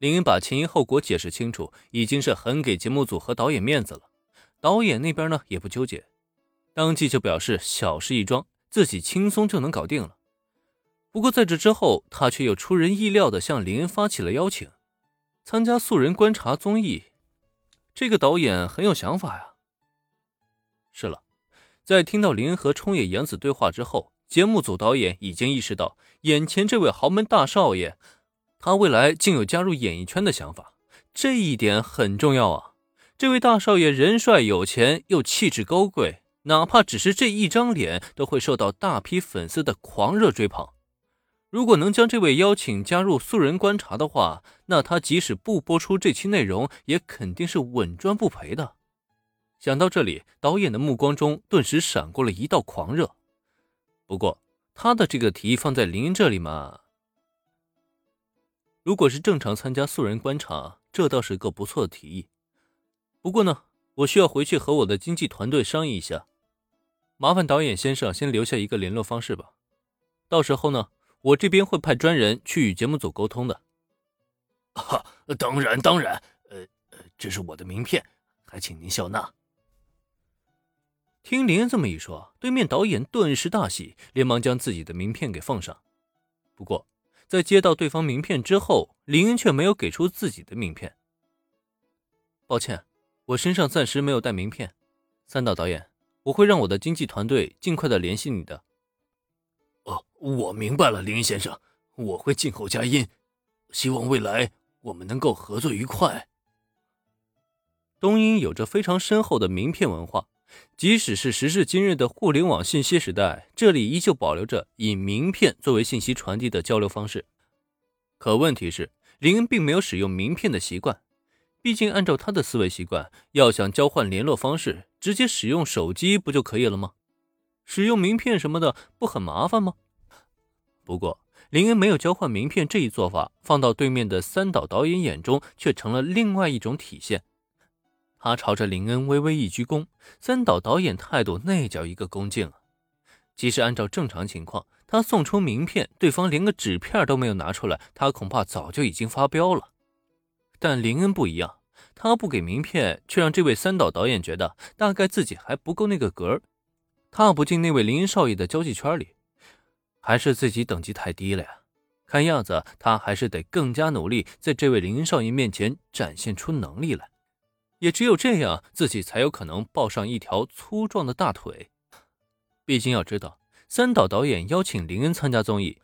林恩把前因后果解释清楚，已经是很给节目组和导演面子了。导演那边呢也不纠结，当即就表示小事一桩，自己轻松就能搞定了。不过在这之后，他却又出人意料的向林恩发起了邀请，参加素人观察综艺。这个导演很有想法呀。是了，在听到林恩和冲野洋子对话之后，节目组导演已经意识到，眼前这位豪门大少爷。他未来竟有加入演艺圈的想法，这一点很重要啊！这位大少爷人帅有钱又气质高贵，哪怕只是这一张脸，都会受到大批粉丝的狂热追捧。如果能将这位邀请加入素人观察的话，那他即使不播出这期内容，也肯定是稳赚不赔的。想到这里，导演的目光中顿时闪过了一道狂热。不过，他的这个提议放在林这里嘛？如果是正常参加素人观察，这倒是个不错的提议。不过呢，我需要回去和我的经纪团队商议一下。麻烦导演先生先留下一个联络方式吧。到时候呢，我这边会派专人去与节目组沟通的。哈，当然当然。呃呃，这是我的名片，还请您笑纳。听林恩这么一说，对面导演顿时大喜，连忙将自己的名片给放上。不过。在接到对方名片之后，林恩却没有给出自己的名片。抱歉，我身上暂时没有带名片。三岛导演，我会让我的经纪团队尽快的联系你的。哦，我明白了，林先生，我会静候佳音。希望未来我们能够合作愉快。东英有着非常深厚的名片文化。即使是时至今日的互联网信息时代，这里依旧保留着以名片作为信息传递的交流方式。可问题是，林恩并没有使用名片的习惯。毕竟，按照他的思维习惯，要想交换联络方式，直接使用手机不就可以了吗？使用名片什么的，不很麻烦吗？不过，林恩没有交换名片这一做法，放到对面的三岛导演眼中，却成了另外一种体现。他朝着林恩微微一鞠躬，三岛导演态度那叫一个恭敬啊！即使按照正常情况，他送出名片，对方连个纸片都没有拿出来，他恐怕早就已经发飙了。但林恩不一样，他不给名片，却让这位三岛导演觉得大概自己还不够那个格儿踏不进那位林恩少爷的交际圈里，还是自己等级太低了呀？看样子他还是得更加努力，在这位林恩少爷面前展现出能力来。也只有这样，自己才有可能抱上一条粗壮的大腿。毕竟要知道，三岛导演邀请林恩参加综艺，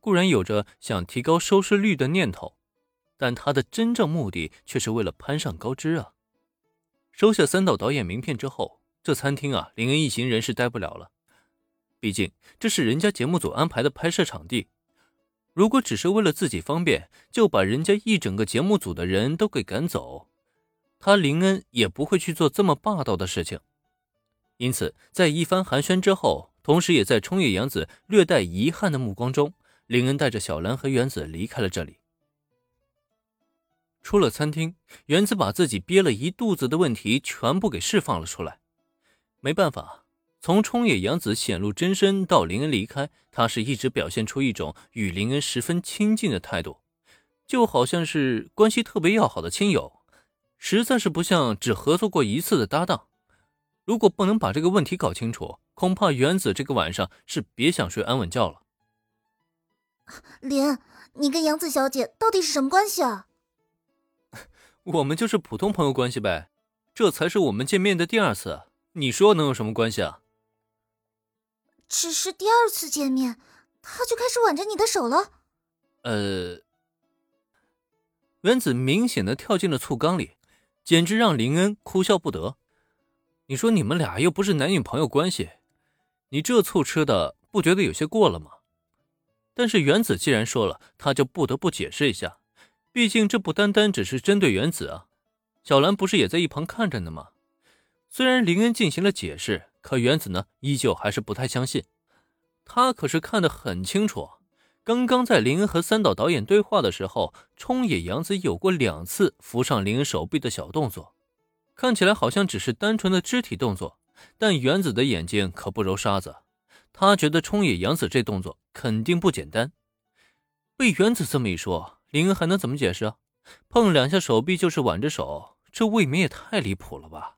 固然有着想提高收视率的念头，但他的真正目的却是为了攀上高枝啊！收下三岛导演名片之后，这餐厅啊，林恩一行人是待不了了。毕竟这是人家节目组安排的拍摄场地，如果只是为了自己方便，就把人家一整个节目组的人都给赶走。他林恩也不会去做这么霸道的事情，因此，在一番寒暄之后，同时也在冲野洋子略带遗憾的目光中，林恩带着小兰和原子离开了这里。出了餐厅，原子把自己憋了一肚子的问题全部给释放了出来。没办法，从冲野洋子显露真身到林恩离开，他是一直表现出一种与林恩十分亲近的态度，就好像是关系特别要好的亲友。实在是不像只合作过一次的搭档。如果不能把这个问题搞清楚，恐怕原子这个晚上是别想睡安稳觉了。林，你跟杨子小姐到底是什么关系啊？我们就是普通朋友关系呗，这才是我们见面的第二次，你说能有什么关系啊？只是第二次见面，他就开始挽着你的手了？呃，原子明显的跳进了醋缸里。简直让林恩哭笑不得。你说你们俩又不是男女朋友关系，你这醋吃的不觉得有些过了吗？但是原子既然说了，他就不得不解释一下。毕竟这不单单只是针对原子啊。小兰不是也在一旁看着呢吗？虽然林恩进行了解释，可原子呢，依旧还是不太相信。他可是看得很清楚。刚刚在林恩和三岛导演对话的时候，冲野洋子有过两次扶上林恩手臂的小动作，看起来好像只是单纯的肢体动作，但原子的眼睛可不揉沙子，他觉得冲野洋子这动作肯定不简单。被原子这么一说，林恩还能怎么解释啊？碰两下手臂就是挽着手，这未免也太离谱了吧？